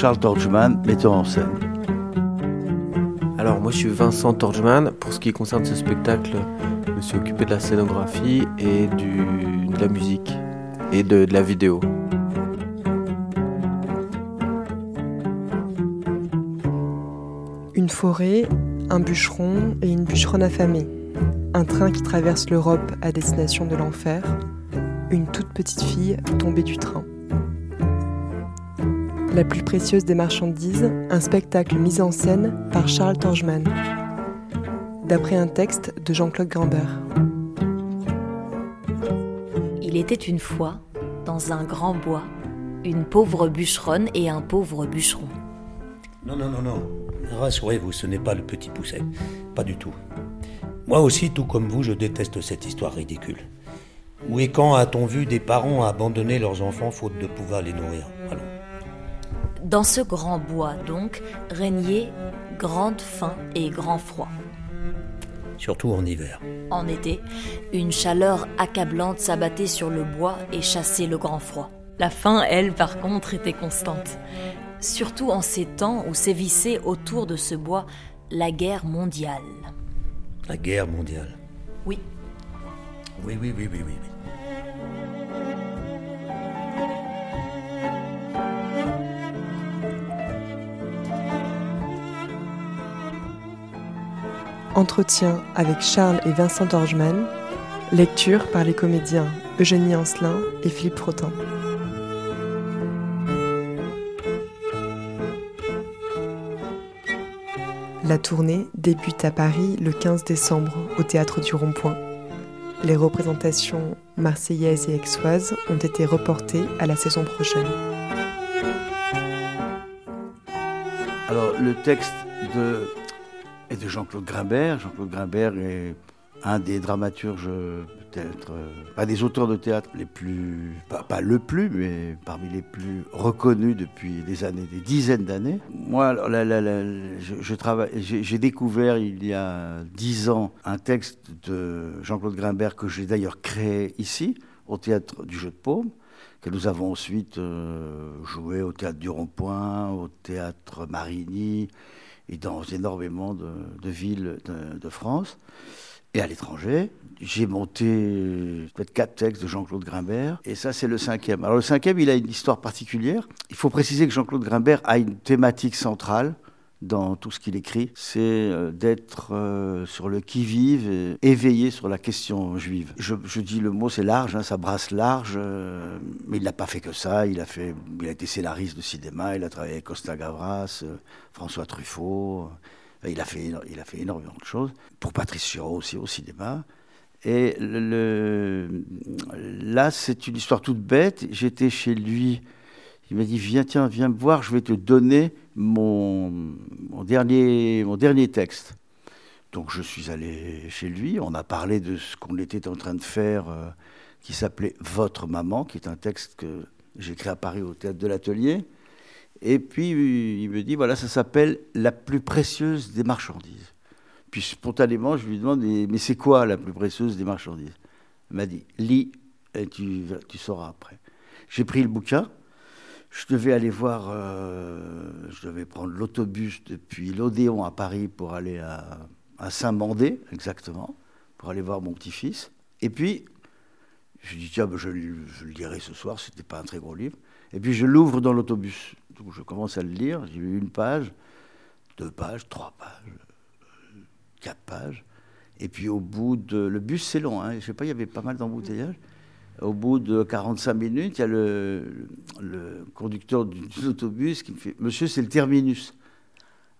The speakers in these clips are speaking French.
Charles Torchman, metteur en scène. Alors moi je suis Vincent Torgman. Pour ce qui concerne ce spectacle, je me suis occupé de la scénographie et du, de la musique et de, de la vidéo. Une forêt, un bûcheron et une bûcheronne affamée. Un train qui traverse l'Europe à destination de l'enfer. Une toute petite fille tombée du train. La plus précieuse des marchandises, un spectacle mis en scène par Charles Torgman. D'après un texte de Jean-Claude Grimbert. Il était une fois, dans un grand bois, une pauvre bûcheronne et un pauvre bûcheron. Non, non, non, non. Rassurez-vous, ce n'est pas le petit pousset. Pas du tout. Moi aussi, tout comme vous, je déteste cette histoire ridicule. Où et quand a-t-on vu des parents abandonner leurs enfants faute de pouvoir les nourrir? Dans ce grand bois, donc, régnait grande faim et grand froid. Surtout en hiver. En été, une chaleur accablante s'abattait sur le bois et chassait le grand froid. La faim, elle, par contre, était constante. Surtout en ces temps où sévissait autour de ce bois la guerre mondiale. La guerre mondiale. Oui, Oui, oui, oui, oui, oui. oui. Entretien avec Charles et Vincent Torgman. Lecture par les comédiens Eugénie Ancelin et Philippe Frottin. La tournée débute à Paris le 15 décembre au théâtre du Rond-Point. Les représentations marseillaises et aixoises ont été reportées à la saison prochaine. Alors, le texte de, est de Jean-Claude Grimbert. Jean-Claude Grimbert est un des dramaturges, peut-être, euh, pas des auteurs de théâtre les plus, pas, le plus, mais parmi les plus reconnus depuis des années, des dizaines d'années. Moi, la- je, j'ai découvert il y a dix ans un texte de Jean-Claude Grimbert que j'ai d'ailleurs créé ici, au théâtre du Jeu de Paume que nous avons ensuite euh, joué au théâtre du Rond-Point, au théâtre Marigny et dans énormément de, de villes de, France et à l'étranger. J'ai monté euh, peut-être quatre textes de Jean-Claude Grimbert et ça c'est le cinquième. Alors le cinquième il a une histoire particulière. Il faut préciser que Jean-Claude Grimbert a une thématique centrale dans tout ce qu'il écrit, c'est euh, d'être euh, sur le qui-vive, éveillé sur la question juive. Je, dis le mot, c'est large, hein, ça brasse large, euh, mais il n'a pas fait que ça. Il a, fait, il a été scénariste de cinéma, il a travaillé avec Costa Gavras, François Truffaut. il, a fait, il a fait énormément de choses. Pour Patrice Sureau aussi au cinéma. Et là, c'est une histoire toute bête. J'étais chez lui. Il m'a dit Viens, tiens, viens me voir, je vais te donner mon, dernier, mon dernier texte. Donc je suis allé chez lui, on a parlé de ce qu'on était en train de faire, euh, qui s'appelait Votre maman, qui est un texte que j'ai écrit à Paris au théâtre de l'Atelier. Et puis il me dit Voilà, ça s'appelle La plus précieuse des marchandises. Puis spontanément, je lui demande Mais, c'est quoi la plus précieuse des marchandises? Il m'a dit Lis et tu, tu sauras après. J'ai pris le bouquin. Je devais aller voir, euh, je devais prendre l'autobus depuis l'Odéon à Paris pour aller à, Saint-Mandé, exactement, pour aller voir mon petit-fils. Et puis, je dis, tiens, ben, je, le- je le lirai ce soir, c'était pas un très gros livre. Et puis, je l'ouvre dans l'autobus. Donc, je commence à le lire, j'ai lu une page, deux pages, trois pages, euh, quatre pages. Et puis, au bout de. Le bus, c'est long, hein, je sais pas, il y avait pas mal d'embouteillages. Au bout de 45 minutes, il y a le, conducteur du- de l'autobus qui me fait Monsieur, c'est le terminus.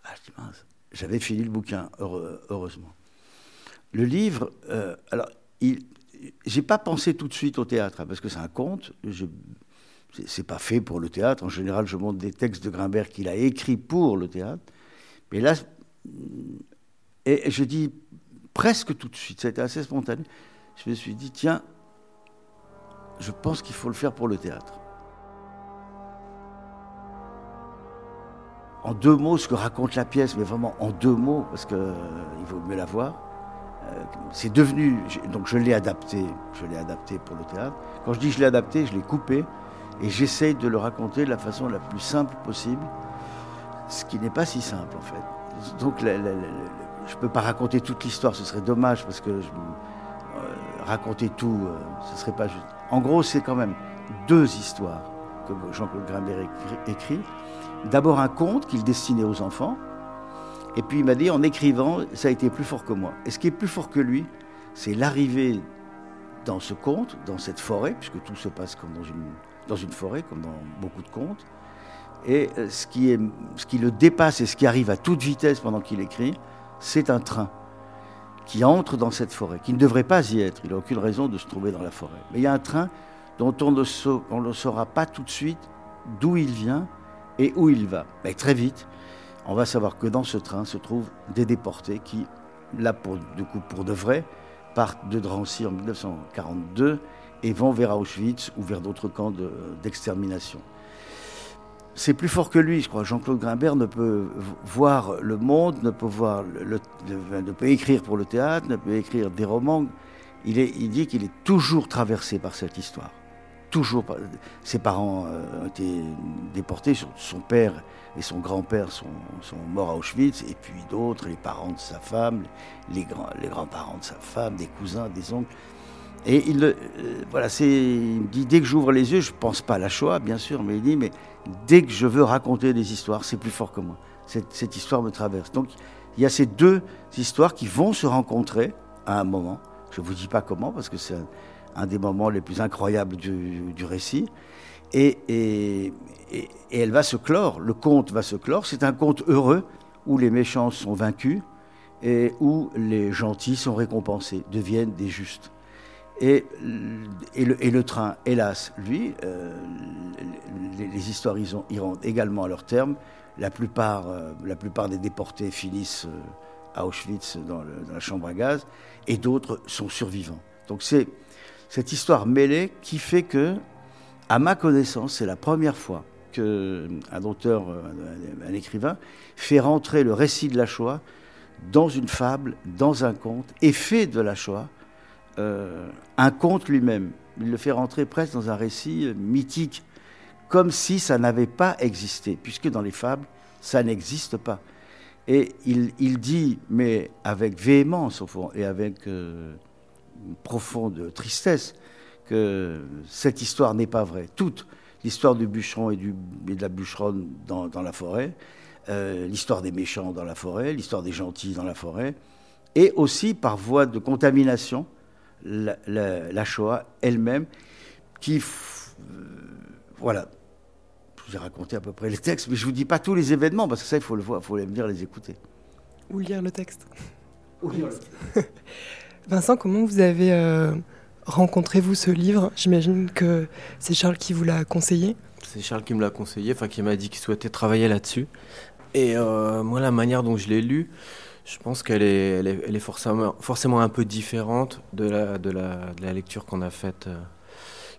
Ah, j'avais fini le bouquin, heureusement. Le livre, euh, alors, j'ai pas pensé tout de suite au théâtre, hein, parce que c'est un conte. C'est pas fait pour le théâtre. En général, je montre des textes de Grimbert qu'il a écrits pour le théâtre. Mais là, et je dis presque tout de suite, ça a été assez spontané. Je me suis dit, tiens, je pense qu'il faut le faire pour le théâtre. En deux mots, ce que raconte la pièce, mais vraiment en deux mots, parce qu'il euh, vaut mieux la voir. Euh, c'est devenu, donc je l'ai adapté, je l'ai adapté pour le théâtre. Quand je dis je l'ai adapté, je l'ai coupé et j'essaye de le raconter de la façon la plus simple possible, ce qui n'est pas si simple en fait. Donc je ne peux pas raconter toute l'histoire, ce serait dommage parce que euh, raconter tout, ce ce serait pas juste. En gros, c'est quand même deux histoires que Jean-Claude Grimbert écrit. D'abord un conte qu'il destinait aux enfants, et puis il m'a dit en écrivant, ça a été plus fort que moi. Et ce qui est plus fort que lui, c'est l'arrivée dans ce conte, dans cette forêt, puisque tout se passe comme dans une, forêt, comme dans beaucoup de contes. Et euh, ce qui le dépasse et ce qui arrive à toute vitesse pendant qu'il écrit, c'est un train qui entre dans cette forêt, qui ne devrait pas y être. Il n'a aucune raison de se trouver dans la forêt. Mais il y a un train dont on ne, saura pas tout de suite d'où il vient et où il va. Mais très vite, on va savoir que dans ce train se trouvent des déportés qui, là pour, du coup, pour de vrai, partent de Drancy en 1942 et vont vers Auschwitz ou vers d'autres camps d'extermination c'est plus fort que lui, je crois. Jean-Claude Grimbert ne peut voir le monde, ne peut, voir ne peut écrire pour le théâtre, ne peut écrire des romans. Il, est, dit qu'il est toujours traversé par cette histoire. Toujours. Ses parents euh, ont été déportés, son père et son grand-père sont, morts à Auschwitz, et puis d'autres, les parents de sa femme, les grands-parents de sa femme, des cousins, des oncles. Et il, euh, il dit dès que j'ouvre les yeux, je pense pas à la Shoah, bien sûr, mais il dit mais dès que je veux raconter des histoires, c'est plus fort que moi. Cette, histoire me traverse. Donc il y a ces deux histoires qui vont se rencontrer à un moment. Je vous dis pas comment parce que c'est un, des moments les plus incroyables du, récit. Et, et, elle va se clore. Le conte va se clore. C'est un conte heureux où les méchants sont vaincus et où les gentils sont récompensés, deviennent des justes. Et, le, train, hélas, lui, euh, les, les, histoires iront également à leur terme. La plupart, euh, la plupart des déportés finissent euh, à Auschwitz dans, la chambre à gaz, et d'autres sont survivants. Donc c'est cette histoire mêlée qui fait que, à ma connaissance, c'est la première fois qu'un auteur, un, un écrivain, fait rentrer le récit de la Shoah dans une fable, dans un conte, et fait de la Shoah euh, un conte lui-même. Il le fait rentrer presque dans un récit euh, mythique, comme si ça n'avait pas existé, puisque dans les fables, ça n'existe pas. Et il, dit, mais avec véhémence au fond, et avec euh, une profonde tristesse, que cette histoire n'est pas vraie. Toute l'histoire du bûcheron et, de la bûcheronne dans, la forêt, euh, l'histoire des méchants dans la forêt, l'histoire des gentils dans la forêt, et aussi par voie de contamination, la, la, la Shoah elle-même, qui, euh, voilà, je vous ai raconté à peu près les textes, mais je vous dis pas tous les événements parce que ça il faut le voir, il faut me dire les écouter. Ou lire le texte. Ou lire le texte. Vincent, comment vous avez euh, rencontré vous ce livre? J'imagine que c'est Charles qui vous l'a conseillé. C'est Charles qui me l'a conseillé, enfin qui m'a dit qu'il souhaitait travailler là-dessus. Et euh, moi, la manière dont je l'ai lu, je pense qu'elle est, forcément, un peu différente de la, lecture qu'on a faite, euh,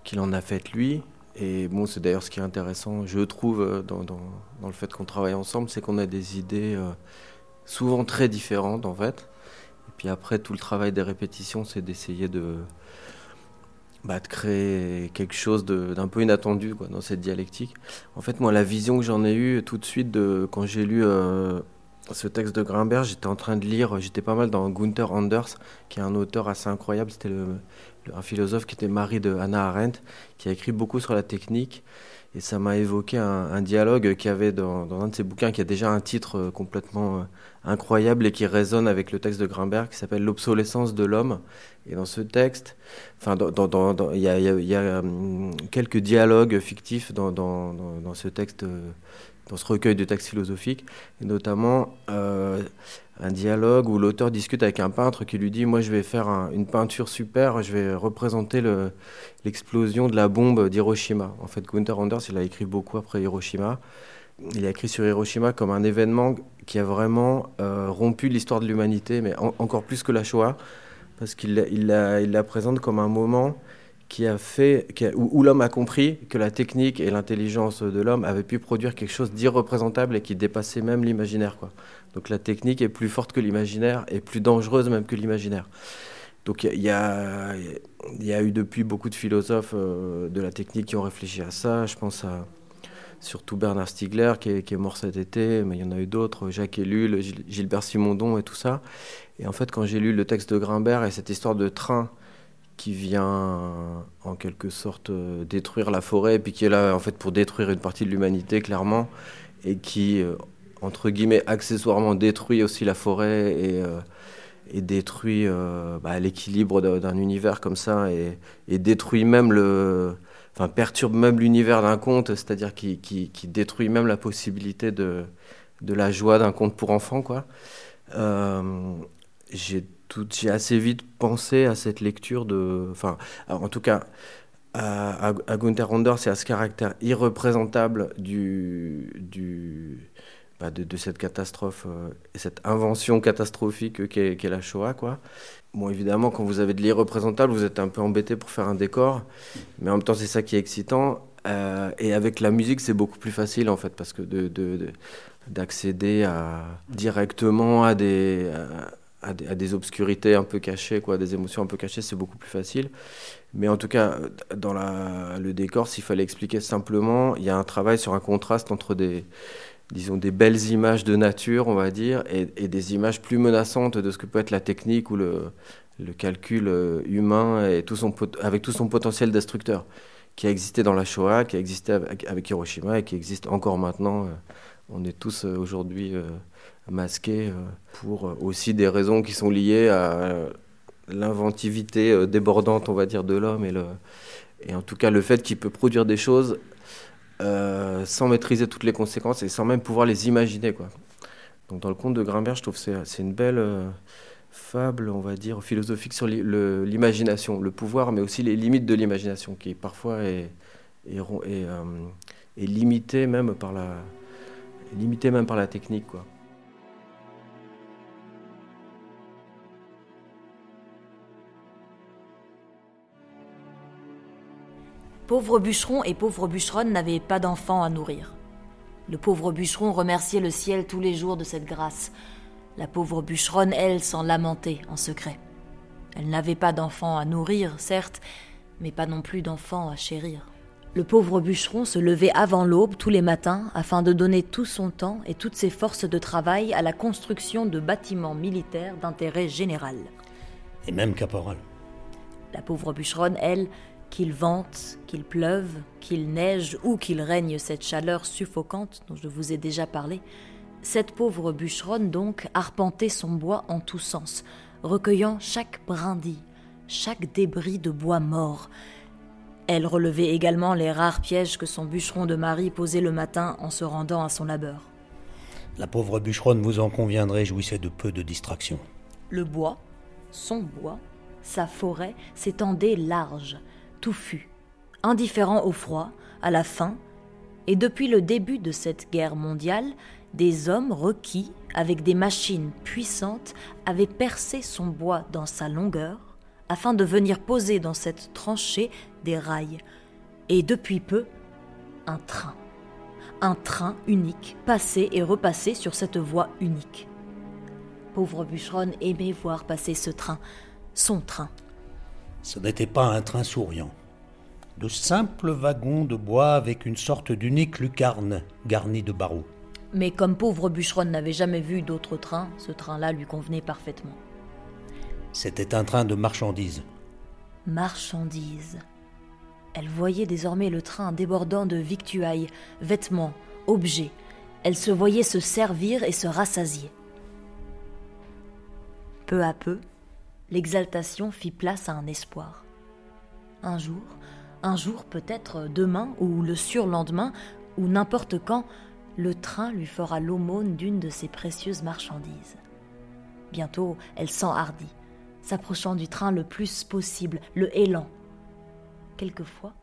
qu'il en a faite lui. Et bon, c'est d'ailleurs ce qui est intéressant, je trouve, euh, dans, le fait qu'on travaille ensemble, c'est qu'on a des idées euh, souvent très différentes en fait. Et puis après, tout le travail des répétitions, c'est d'essayer de, bah, créer quelque chose d'un peu inattendu dans cette dialectique. En fait, moi, la vision que j'en ai eue tout de suite quand j'ai lu ce texte de Grimbert, j'étais en train de lire, j'étais pas mal dans Gunther Anders, qui est un auteur assez incroyable, c'était un philosophe qui était mari de Hannah Arendt, qui a écrit beaucoup sur la technique. Et ça m'a évoqué un, dialogue qu'il y avait dans, un de ses bouquins qui a déjà un titre euh, complètement euh, incroyable et qui résonne avec le texte de Grimbert qui s'appelle L'obsolescence de l'homme. Et dans ce texte, enfin, il y, a, um, quelques dialogues fictifs dans, ce texte, euh, dans ce recueil de textes philosophiques, et notamment euh, un dialogue où l'auteur discute avec un peintre qui lui dit Moi, je vais faire une peinture super, je vais représenter l'explosion de la bombe d'Hiroshima. En fait, Gunther Anders, il a écrit beaucoup après Hiroshima. Il a écrit sur Hiroshima comme un événement qui a vraiment euh, rompu l'histoire de l'humanité, mais encore plus que la Shoah, parce qu'il il la, il la présente comme un moment qui a fait, où, l'homme a compris que la technique et l'intelligence de l'homme avaient pu produire quelque chose d'irreprésentable et qui dépassait même l'imaginaire. Quoi. Donc la technique est plus forte que l'imaginaire et plus dangereuse même que l'imaginaire. Donc il y, a, y a eu depuis beaucoup de philosophes euh, de la technique qui ont réfléchi à ça. Je pense à surtout Bernard Stiegler qui est mort cet été, mais il y en a eu d'autres, Jacques Ellul, Gilbert Simondon et tout ça. Et en fait, quand j'ai lu le texte de Grimbert et cette histoire de train qui vient en quelque sorte euh, détruire la forêt, puis qui est là en fait pour détruire une partie de l'humanité clairement, et qui euh, entre guillemets accessoirement détruit aussi la forêt et, euh, détruit bah, l'équilibre d'un univers comme ça et, détruit même le, enfin perturbe même l'univers d'un conte, c'est-à-dire qui, qui, qui, détruit même la possibilité de, de la joie d'un conte pour enfants quoi. j'ai j'ai assez vite pensé à cette lecture de. Enfin, en tout cas, à, à, Gunther Anders et à ce caractère irreprésentable du, du, bah, de, cette catastrophe, euh, et cette invention catastrophique qu'est la Shoah. Quoi. Bon, évidemment, quand vous avez de l'irreprésentable, vous êtes un peu embêté pour faire un décor, mais en même temps, c'est ça qui est excitant. Euh, et avec la musique, c'est beaucoup plus facile en fait, parce que de, d'accéder à, directement à des, à des, obscurités un peu cachées, quoi, des émotions un peu cachées, c'est beaucoup plus facile. Mais en tout cas, dans la, le décor, s'il fallait expliquer simplement, il y a un travail sur un contraste entre des, disons, des belles images de nature, on va dire, et, des images plus menaçantes de ce que peut être la technique ou le, le calcul euh, humain et tout son, avec tout son potentiel destructeur, qui a existé dans la Shoah, qui a existé avec, avec Hiroshima et qui existe encore maintenant. Euh, on est tous euh, aujourd'hui euh, pour euh, aussi des raisons qui sont liées à l'inventivité débordante, on va dire, de l'homme et, et en tout cas le fait qu'il peut produire des choses sans maîtriser toutes les conséquences et sans même pouvoir les imaginer. Quoi. Donc dans le conte de Grimbert, je trouve que c'est une belle fable, on va dire, philosophique sur l'imagination, le, pouvoir, mais aussi les limites de l'imagination, qui parfois est limitée même par la, limité même par la technique. Pauvre bûcheron et pauvre bûcheronne n'avaient pas d'enfants à nourrir. Le pauvre bûcheron remerciait le ciel tous les jours de cette grâce. La pauvre bûcheronne, elle, s'en lamentait en secret. Elle n'avait pas d'enfants à nourrir, certes, mais pas non plus d'enfants à chérir. Le pauvre bûcheron se levait avant l'aube tous les matins afin de donner tout son temps et toutes ses forces de travail à la construction de bâtiments militaires d'intérêt général. Et même caporal. La pauvre bûcheronne, elle, qu'il vente, qu'il pleuve, qu'il neige ou qu'il règne cette chaleur suffocante dont je vous ai déjà parlé, cette pauvre bûcheronne donc arpentait son bois en tous sens, recueillant chaque brindille, chaque débris de bois mort. Elle relevait également les rares pièges que son bûcheron de mari posait le matin en se rendant à son labeur. La pauvre bûcheronne, vous en conviendrez, jouissait de peu de distraction. Le bois, son bois, sa forêt s'étendait large, touffu, indifférent au froid, à la faim, et depuis le début de cette guerre mondiale, des hommes requis, avec des machines puissantes, avaient percé son bois dans sa longueur, afin de venir poser dans cette tranchée des rails, et depuis peu, un train. Un train unique, passé et repassé sur cette voie unique. Pauvre bûcheronne aimait voir passer ce train, son train. Ce n'était pas un train souriant. De simples wagons de bois avec une sorte d'unique lucarne garnie de barreaux. Mais comme pauvre bûcheronne n'avait jamais vu d'autre train, ce train-là lui convenait parfaitement. C'était un train de marchandises. Marchandises. Elle voyait désormais le train débordant de victuailles, vêtements, objets. Elle se voyait se servir et se rassasier. Peu à peu, l'exaltation fit place à un espoir. Un jour, un jour peut-être demain ou le surlendemain, ou n'importe quand, le train lui fera l'aumône d'une de ses précieuses marchandises. Bientôt, elle s'enhardit, s'approchant du train le plus possible, le hélant. Quelquefois,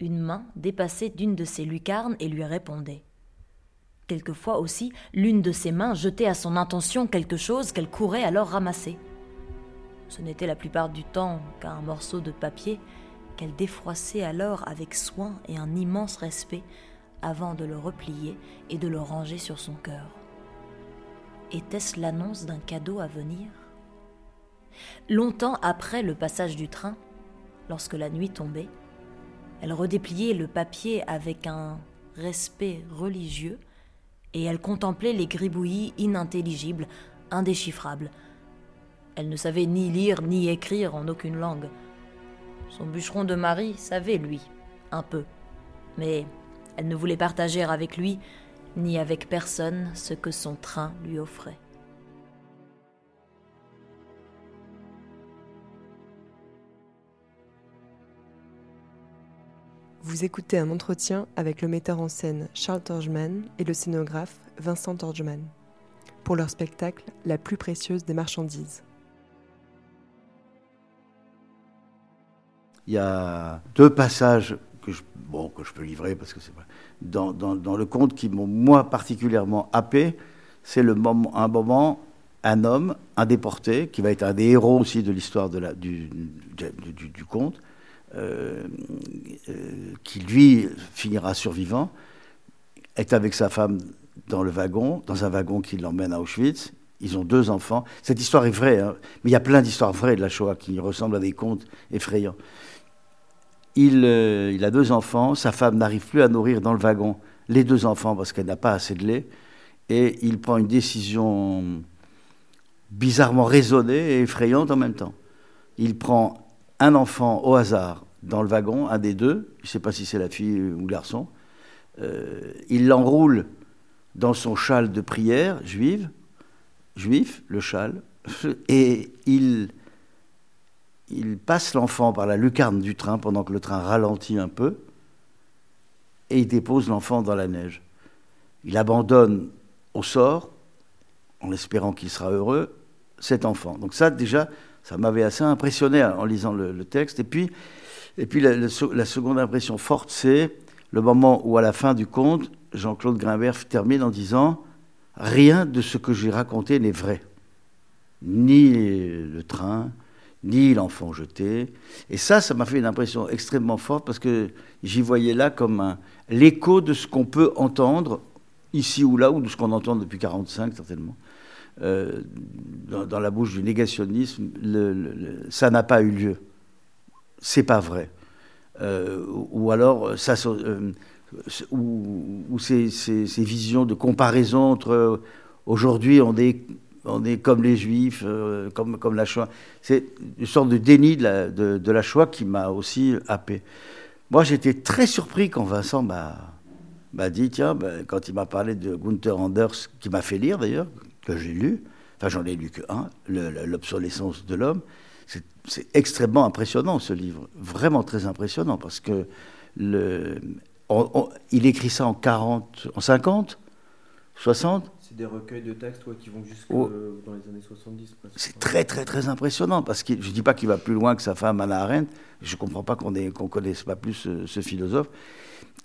une main dépassait d'une de ses lucarnes et lui répondait. Quelquefois aussi, l'une de ses mains jetait à son intention quelque chose qu'elle courait alors ramasser. Ce n'était la plupart du temps qu'un morceau de papier qu'elle défroissait alors avec soin et un immense respect avant de le replier et de le ranger sur son cœur. Était-ce l'annonce d'un cadeau à venir? Longtemps après le passage du train, lorsque la nuit tombait, elle redépliait le papier avec un respect religieux et elle contemplait les gribouillis inintelligibles, indéchiffrables. Elle ne savait ni lire ni écrire en aucune langue. Son bûcheron de mari savait, lui, un peu, mais elle ne voulait partager avec lui ni avec personne ce que son train lui offrait. Vous écoutez un entretien avec le metteur en scène Charles Torgman et le scénographe Vincent Torgman pour leur spectacle La plus précieuse des marchandises. Il y a deux passages que je, bon, que je peux livrer parce que c'est dans, dans, le conte qui m'ont moi particulièrement happé. C'est le moment, un moment, un homme, un déporté, qui va être un des héros aussi de l'histoire du, du, conte, qui lui finira survivant, est avec sa femme dans le wagon, dans un wagon qui l'emmène à Auschwitz. Ils ont deux enfants. Cette histoire est vraie, hein, mais il y a plein d'histoires vraies de la Shoah qui ressemblent à des contes effrayants. Euh, il, a deux enfants, sa femme n'arrive plus à nourrir dans le wagon les deux enfants parce qu'elle n'a pas assez de lait, et il prend une décision bizarrement raisonnée et effrayante en même temps. Il prend un enfant au hasard dans le wagon, un des deux, je ne sais pas si c'est la fille ou le garçon, euh, il l'enroule dans son châle de prière juive, juif, le châle, et il il passe l'enfant par la lucarne du train pendant que le train ralentit un peu et il dépose l'enfant dans la neige. Il abandonne au sort, en espérant qu'il sera heureux, cet enfant. Donc ça, déjà, ça m'avait assez impressionné en lisant le, texte. Et puis, et puis la, seconde impression forte, c'est le moment où, à la fin du conte, Jean-Claude Grimbert termine en disant Rien de ce que j'ai raconté n'est vrai. Ni le train, ni l'enfant jeté. Et ça, ça m'a fait une impression extrêmement forte parce que j'y voyais là comme l'écho de ce qu'on peut entendre ici ou là, ou de ce qu'on entend depuis 45 certainement. Euh, dans, la bouche du négationnisme, ça n'a pas eu lieu. C'est pas vrai. Euh, ou alors, ça, euh, ou, ces, visions de comparaison entre aujourd'hui on est comme les juifs, comme, comme la Shoah. C'est une sorte de déni de la, de, Shoah qui m'a aussi happé. Moi, j'étais très surpris quand Vincent m'a dit, tiens, ben, quand il m'a parlé de Gunther Anders, qui m'a fait lire d'ailleurs, que j'ai lu, enfin j'en ai lu que un, L'obsolescence de l'homme, c'est extrêmement impressionnant ce livre, vraiment très impressionnant, parce que le, il écrit ça en 40, en 50, 60 c'est des recueils de textes qui vont jusque oh. dans les années 70. C'est très, très, très impressionnant. Parce que je ne dis pas qu'il va plus loin que sa femme Anna Arendt. Je ne comprends pas qu'on ne connaisse pas plus ce, philosophe.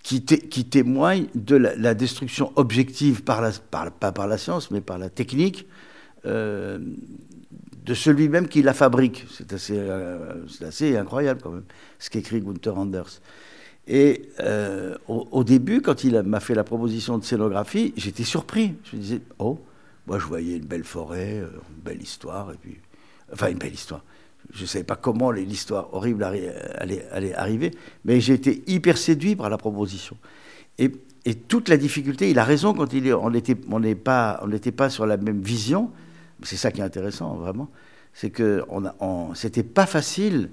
Qui, qui, témoigne de la, destruction objective, pas par la science, mais par la technique, euh, de celui-même qui la fabrique. C'est assez, euh, incroyable quand même, ce qu'écrit Gunther Anders. Et euh, au, début, quand il m'a fait la proposition de scénographie, j'étais surpris. Je me disais, oh, moi je voyais une belle forêt, euh, une belle histoire, et puis, enfin une belle histoire. Je ne savais pas comment l'histoire horrible allait, arriver, mais j'ai été hyper séduit par la proposition. Et, toute la difficulté, il a raison quand il on n'était pas, pas sur la même vision. C'est ça qui est intéressant, vraiment. C'est que on, on c'était pas facile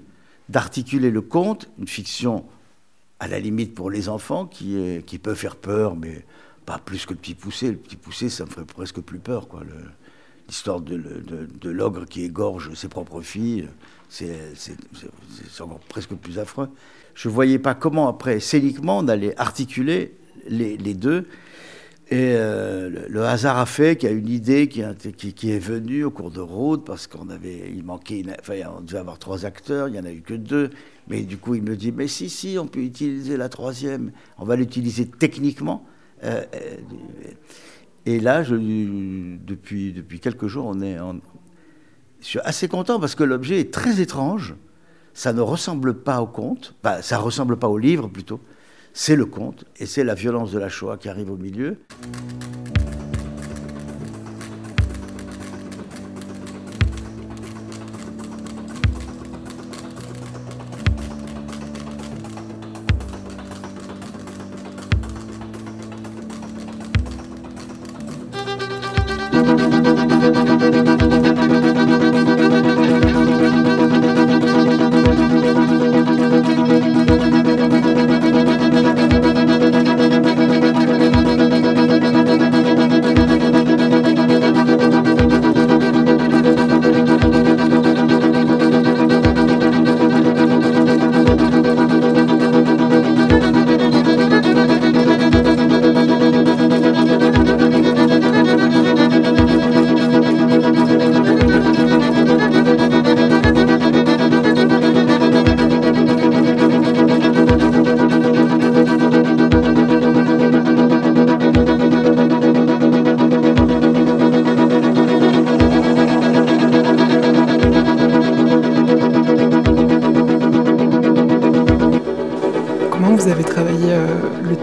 d'articuler le conte, une fiction à la limite pour les enfants, qui peut faire peur, mais pas plus que le petit poussé. Le petit poussé, ça me ferait presque plus peur. quoi. L'histoire de, l'ogre qui égorge ses propres filles, c'est encore presque plus affreux. Je ne voyais pas comment, après, scéniquement, on allait articuler les, deux. Et euh, le, hasard a fait qu'il y a une idée qui, est venue au cours de route parce qu'on manquait, enfin, on devait avoir trois acteurs, il n'y en a eu que deux. Mais du coup, il me dit, mais si, si, on peut utiliser la troisième, on va l'utiliser techniquement. Euh, euh, et là, depuis, depuis quelques jours, on est, je suis assez content parce que l'objet est très étrange. Ça ne ressemble pas au conte, ça ressemble pas au livre plutôt c'est le conte, et c'est la violence de la Shoah qui arrive au milieu.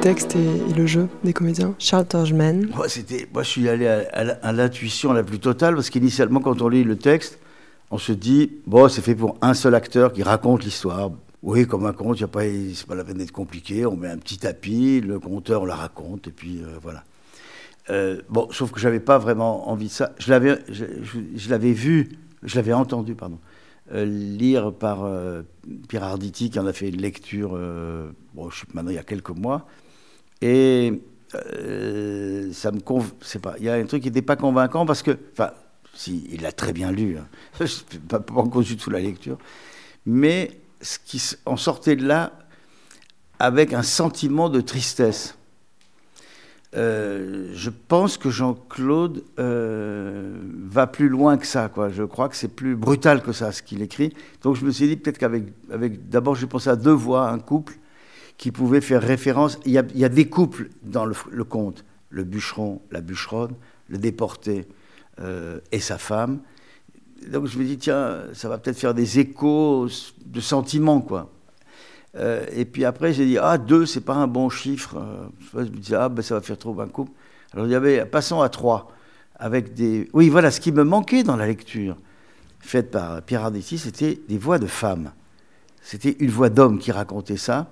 Texte et, le jeu des comédiens Charles Torgeman. Moi, c'était, moi, je suis allé à, l'intuition la plus totale parce qu'initialement, quand on lit le texte, on se dit bon, c'est fait pour un seul acteur qui raconte l'histoire. Oui, comme un conte, y a pas, c'est pas la peine d'être compliqué. On met un petit tapis, le conteur la raconte et puis euh, voilà. Euh, bon, sauf que j'avais pas vraiment envie de ça. Je l'avais, je l'avais vu, je l'avais entendu, pardon. Euh, lire par euh, Pierre Arditi, qui en a fait une lecture, euh, bon, je sais maintenant il y a quelques mois, et ça me c'est pas, il y a un truc qui n'était pas convaincant parce que, enfin, si il l'a très bien lu, hein, pas, pas encore du tout la lecture, mais ce qui, on sortait de là avec un sentiment de tristesse. Euh, je pense que Jean-Claude euh, va plus loin que ça. Quoi. Je crois que c'est plus brutal que ça, ce qu'il écrit. Donc je me suis dit peut-être qu'avec... Avec, D'abord, j'ai pensé à deux voix, un couple qui pouvait faire référence. Il y a, il y a des couples dans le, conte. Le bûcheron, la bûcheronne, le déporté euh, et sa femme. Donc je me dis, tiens, ça va peut-être faire des échos de sentiments, quoi. Euh, et puis après, j'ai dit, ah, deux, c'est pas un bon chiffre. Euh, je me disais, ah, ben, ça va faire trop un couple. Alors il y avait, passons à trois, avec des... Oui, voilà, ce qui me manquait dans la lecture faite par Pierre Arditi, c'était des voix de femmes. C'était une voix d'homme qui racontait ça.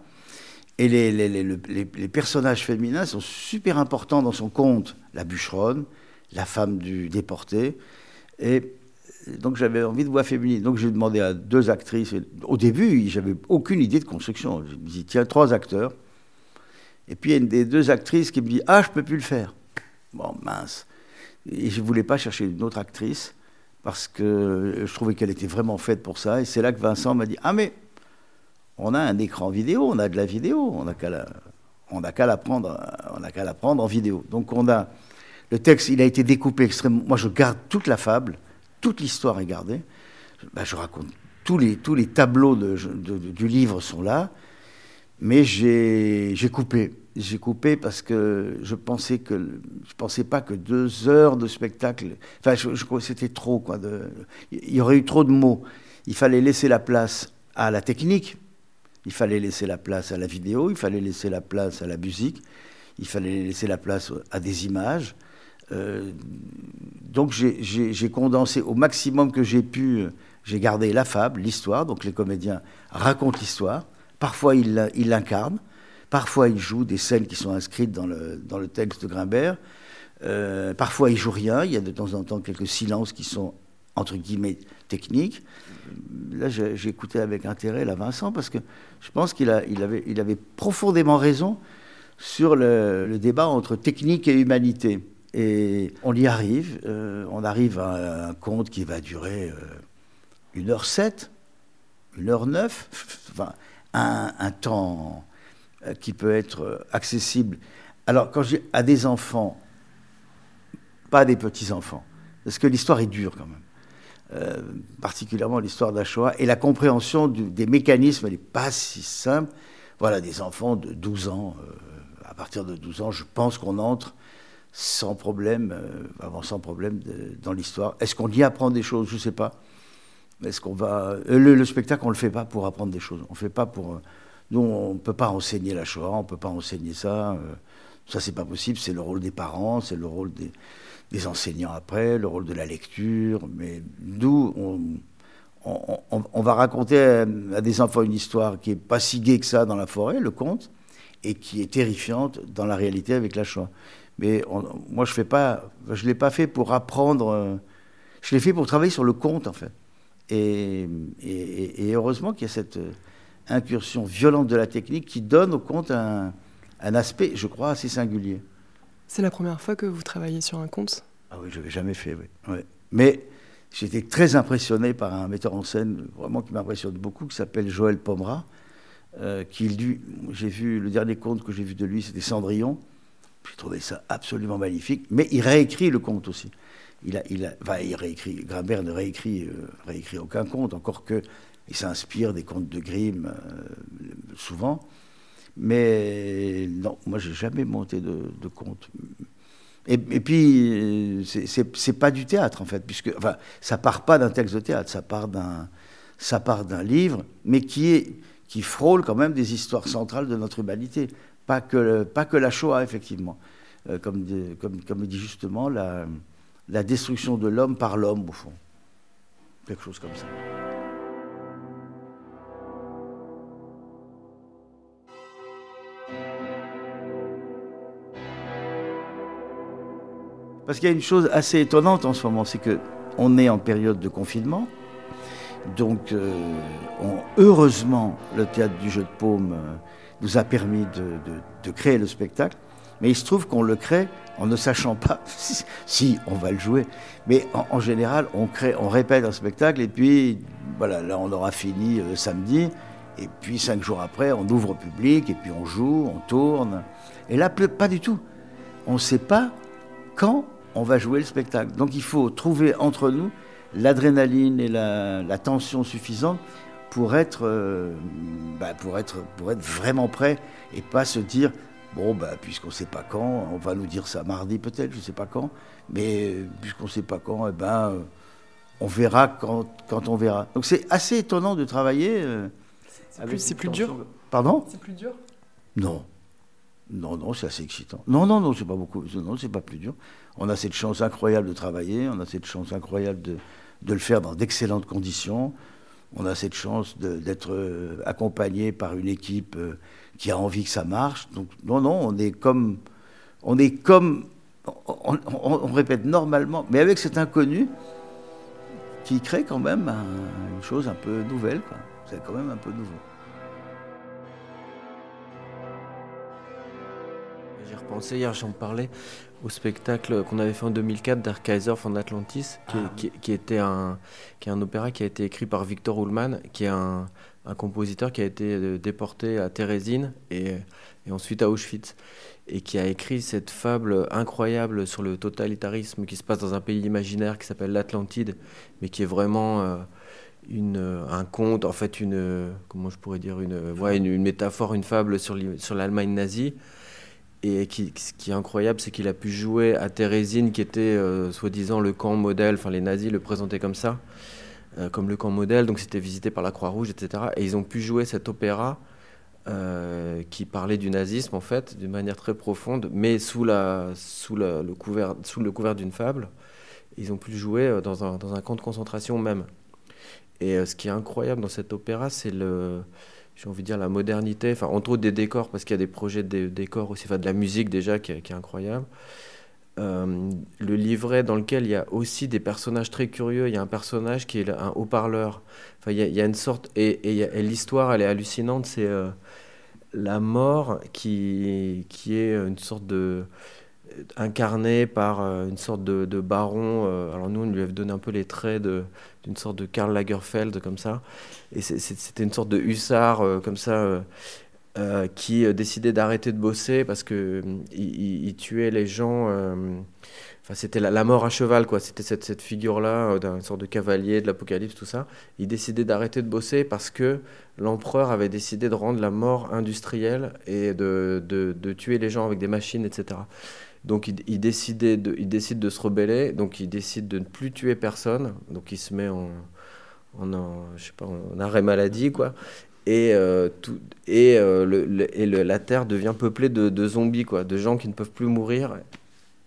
Et les, les, les, les, personnages féminins sont super importants dans son conte. La bûcheronne, la femme du déporté. Et donc j'avais envie de voix féminine. Donc j'ai demandé à deux actrices. Au début, j'avais aucune idée de construction. Je me dis, tiens, trois acteurs. Et puis il y a une des deux actrices qui me dit, ah, je peux plus le faire. Bon, mince. Et je ne voulais pas chercher une autre actrice parce que je trouvais qu'elle était vraiment faite pour ça. Et c'est là que Vincent m'a dit, ah mais on a un écran vidéo, on a de la vidéo, on n'a qu'à la, on a qu'à la prendre en vidéo. Donc on a le texte, il a été découpé extrêmement. Moi, je garde toute la fable toute l'histoire est gardée. Ben, je raconte tous les, tous les tableaux du livre sont là, mais j'ai coupé. J'ai coupé parce que je pensais que je pensais pas que deux heures de spectacle. Enfin, je, que c'était trop quoi. Il y aurait eu trop de mots. Il fallait laisser la place à la technique. Il fallait laisser la place à la vidéo. Il fallait laisser la place à la musique. Il fallait laisser la place à des images. Euh, donc j'ai condensé au maximum que j'ai pu, j'ai gardé la fable, l'histoire, donc les comédiens racontent l'histoire, parfois ils l'incarnent, parfois ils jouent des scènes qui sont inscrites dans le, texte de Grimbert, euh, parfois ils jouent rien, il y a de temps en temps quelques silences qui sont entre guillemets techniques. Là j'ai écouté avec intérêt la Vincent parce que je pense qu'il il avait, profondément raison sur le débat entre technique et humanité. Et on y arrive. Euh, on arrive à un conte qui va durer euh, une heure sept, une heure neuf, enfin, un, temps euh, qui peut être accessible. Alors, quand j'ai à des enfants pas des petits-enfants. Parce que l'histoire est dure quand même. Euh, particulièrement l'histoire de. Et la compréhension des mécanismes, n'est pas si simple. Voilà, des enfants de 12 ans, euh, à partir de 12 ans, je pense qu'on entre sans problème, avant sans problème dans l'histoire. Est-ce qu'on y apprend des choses? Je ne sais pas. Est-ce qu'on va le, spectacle, on le fait pas pour apprendre des choses. On fait pas pour. Nous, on peut pas enseigner la Shoah, on peut pas enseigner ça. Ça, c'est pas possible. C'est le rôle des parents, c'est le rôle des, enseignants après, le rôle de la lecture. Mais nous, on, va raconter à, des enfants une histoire qui est pas si gaie que ça dans la forêt, le conte, et qui est terrifiante dans la réalité avec la Shoah. Mais moi, je fais pas, je l'ai pas fait pour apprendre. Je l'ai fait pour travailler sur le conte, en fait. Et, et heureusement qu'il y a cette incursion violente de la technique qui donne au conte un, un aspect, je crois, assez singulier. C'est la première fois que vous travaillez sur un conte? Ah oui, je l'avais jamais fait, oui. Mais j'étais très impressionné par un metteur en scène, vraiment qui m'impressionne beaucoup, qui s'appelle Joël Pomera, euh, qui, lui, j'ai vu, le dernier conte que j'ai vu de lui, c'était Cendrillon. J'ai trouvé ça absolument magnifique, mais il réécrit le conte aussi. Il, a, il, réécrit, Grimbert ne réécrit, euh, réécrit aucun conte, encore que il s'inspire des contes de Grimm euh, souvent. Mais non, moi, j'ai jamais monté de, de compte. Et, puis, c'est pas du théâtre, en fait, puisque enfin, ça part pas d'un texte de théâtre, ça part d'un ça part d'un livre, mais qui, est, qui frôle quand même des histoires centrales de notre humanité. Pas que, la Shoah, effectivement. Euh, comme, dit justement, la, la destruction de l'homme par l'homme, au fond. Quelque chose comme ça. Parce qu'il y a une chose assez étonnante en ce moment, c'est que on est en période de confinement. Donc, euh, heureusement, le théâtre du jeu de paume euh, nous a permis de, créer le spectacle. Mais il se trouve qu'on le crée en ne sachant pas si on va le jouer. Mais en, général, on, crée, on répète un spectacle et puis, voilà, là, on aura fini euh, samedi. Et puis, cinq jours après, on ouvre au public et puis on joue, on tourne. Et là, pas du tout. On ne sait pas quand on va jouer le spectacle. Donc il faut trouver entre nous l'adrénaline et la, tension suffisante pour être, euh, bah, pour, être, pour être vraiment prêt et pas se dire bon, bah, puisqu'on ne sait pas quand, on va nous dire ça mardi peut-être, je ne sais pas quand, mais puisqu'on ne sait pas quand, eh ben, euh, on verra quand, quand, on verra. Donc c'est assez étonnant de travailler. Euh, c'est plus, plus dur Pardon? C'est plus dur? Non. Non, non, c'est assez excitant. Non, non, non, c'est pas beaucoup. Non, c'est pas plus dur. On a cette chance incroyable de travailler, on a cette chance incroyable de, de le faire dans d'excellentes conditions. On a cette chance d'être euh, accompagné par une équipe euh, qui a envie que ça marche. Donc, non, non, on est comme. On est comme. On, on, répète normalement, mais avec cet inconnu qui crée quand même une chose un peu nouvelle. C'est quand même un peu nouveau. Repensé hier, j'en parlais au spectacle qu'on avait fait en 2004 Der Kaiser von Atlantis, qui, ah qui, était un, qui est un opéra qui a été écrit par Victor Ullmann, qui est un, un compositeur qui a été euh, déporté à Térésine et, et, ensuite à Auschwitz, et qui a écrit cette fable incroyable sur le totalitarisme qui se passe dans un pays imaginaire qui s'appelle l'Atlantide, mais qui est vraiment euh, une, un conte, en fait une, comment je pourrais dire, une, ouais, une, une métaphore, une fable sur l'Allemagne nazie. Et ce qui est incroyable, c'est qu'il a pu jouer à Térésine, qui était euh, soi-disant le camp modèle, enfin les nazis le présentaient comme ça, euh, comme le camp modèle, donc c'était visité par la Croix-Rouge, etc. Et ils ont pu jouer cet opéra euh, qui parlait du nazisme, en fait, d'une manière très profonde, mais sous, la, sous, le, couvert, sous le couvert d'une fable. Ils ont pu le jouer dans un, dans un camp de concentration même. Et ce qui est incroyable dans cet opéra, c'est le j'ai envie de dire, la modernité, enfin, entre autres des décors, parce qu'il y a des projets de décors aussi, enfin, de la musique déjà qui, est incroyable. Euh, le livret dans lequel il y a aussi des personnages très curieux. Il y a un personnage qui est un haut-parleur. Enfin, il y, a, une sorte. Et, et, l'histoire, elle est hallucinante. C'est euh, la mort qui, qui est une sorte de incarné par euh, une sorte de, baron. Euh, alors nous, on lui avait donné un peu les traits d'une sorte de Karl Lagerfeld comme ça. Et c'était une sorte de hussard euh, comme ça, qui décidait d'arrêter de bosser parce que il, tuait les gens. Enfin, c'était la, mort à cheval, quoi. C'était cette, figure-là d'un sorte de cavalier de l'Apocalypse, tout ça. Il décidait d'arrêter de bosser parce que l'empereur avait décidé de rendre la mort industrielle et de tuer les gens avec des machines, etc. Donc il, décide de se rebeller, donc il décide de ne plus tuer personne, donc il se met en, arrêt maladie, quoi. Et, euh, tout, et, euh, la Terre devient peuplée de, zombies, quoi, de gens qui ne peuvent plus mourir.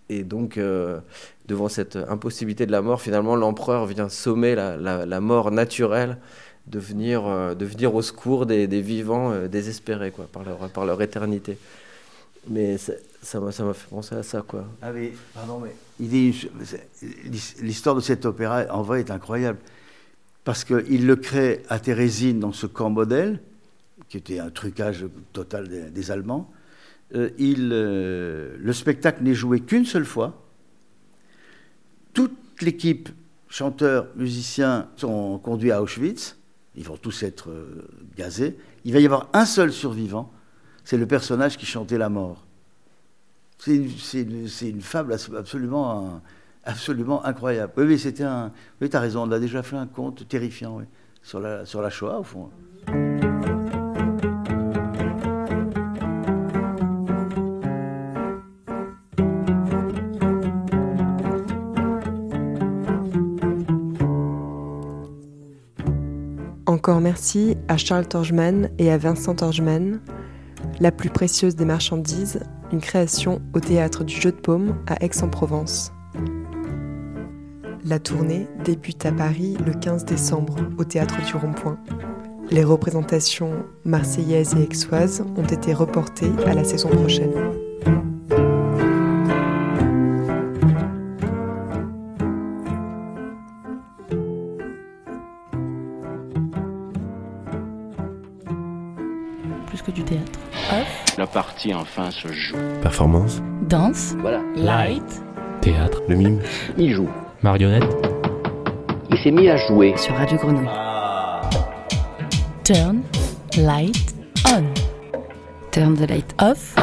Et donc, euh, devant cette impossibilité de la mort, finalement, l'empereur vient sommer la, mort naturelle de venir, au secours des, vivants désespérés, quoi, par leur éternité. Mais ça m'a fait penser à ça, quoi. Ah oui, pardon, mais l'histoire de cet opéra, en vrai, est incroyable. Parce qu'il le crée à Thérésine dans ce camp modèle, qui était un trucage total des, Allemands. Euh, il, euh, le spectacle n'est joué qu'une seule fois. Toute l'équipe, chanteurs, musiciens, sont conduits à Auschwitz. Ils vont tous être euh, gazés. Il va y avoir un seul survivant c'est le personnage qui chantait la mort. C'est une, fable absolument, absolument incroyable. Oui, c'était un. Oui, tu as raison, on a déjà fait un conte terrifiant oui, sur, la, sur la Shoah, au fond. Encore merci à Charles Torgeman et à Vincent Torgeman la plus précieuse des marchandises, une création au théâtre du Jeu de Paume à Aix-en-Provence. La tournée débute à Paris le 15 décembre au théâtre du Rond-Point. Les représentations marseillaises et aixoises ont été reportées à la saison prochaine. Partie enfin se joue. Performance. Danse. Voilà. Light. Théâtre. Le mime. Il joue. Marionnette. Il s'est mis à jouer. Sur Radio Grenouille. Turn. Light. On. Turn the light off.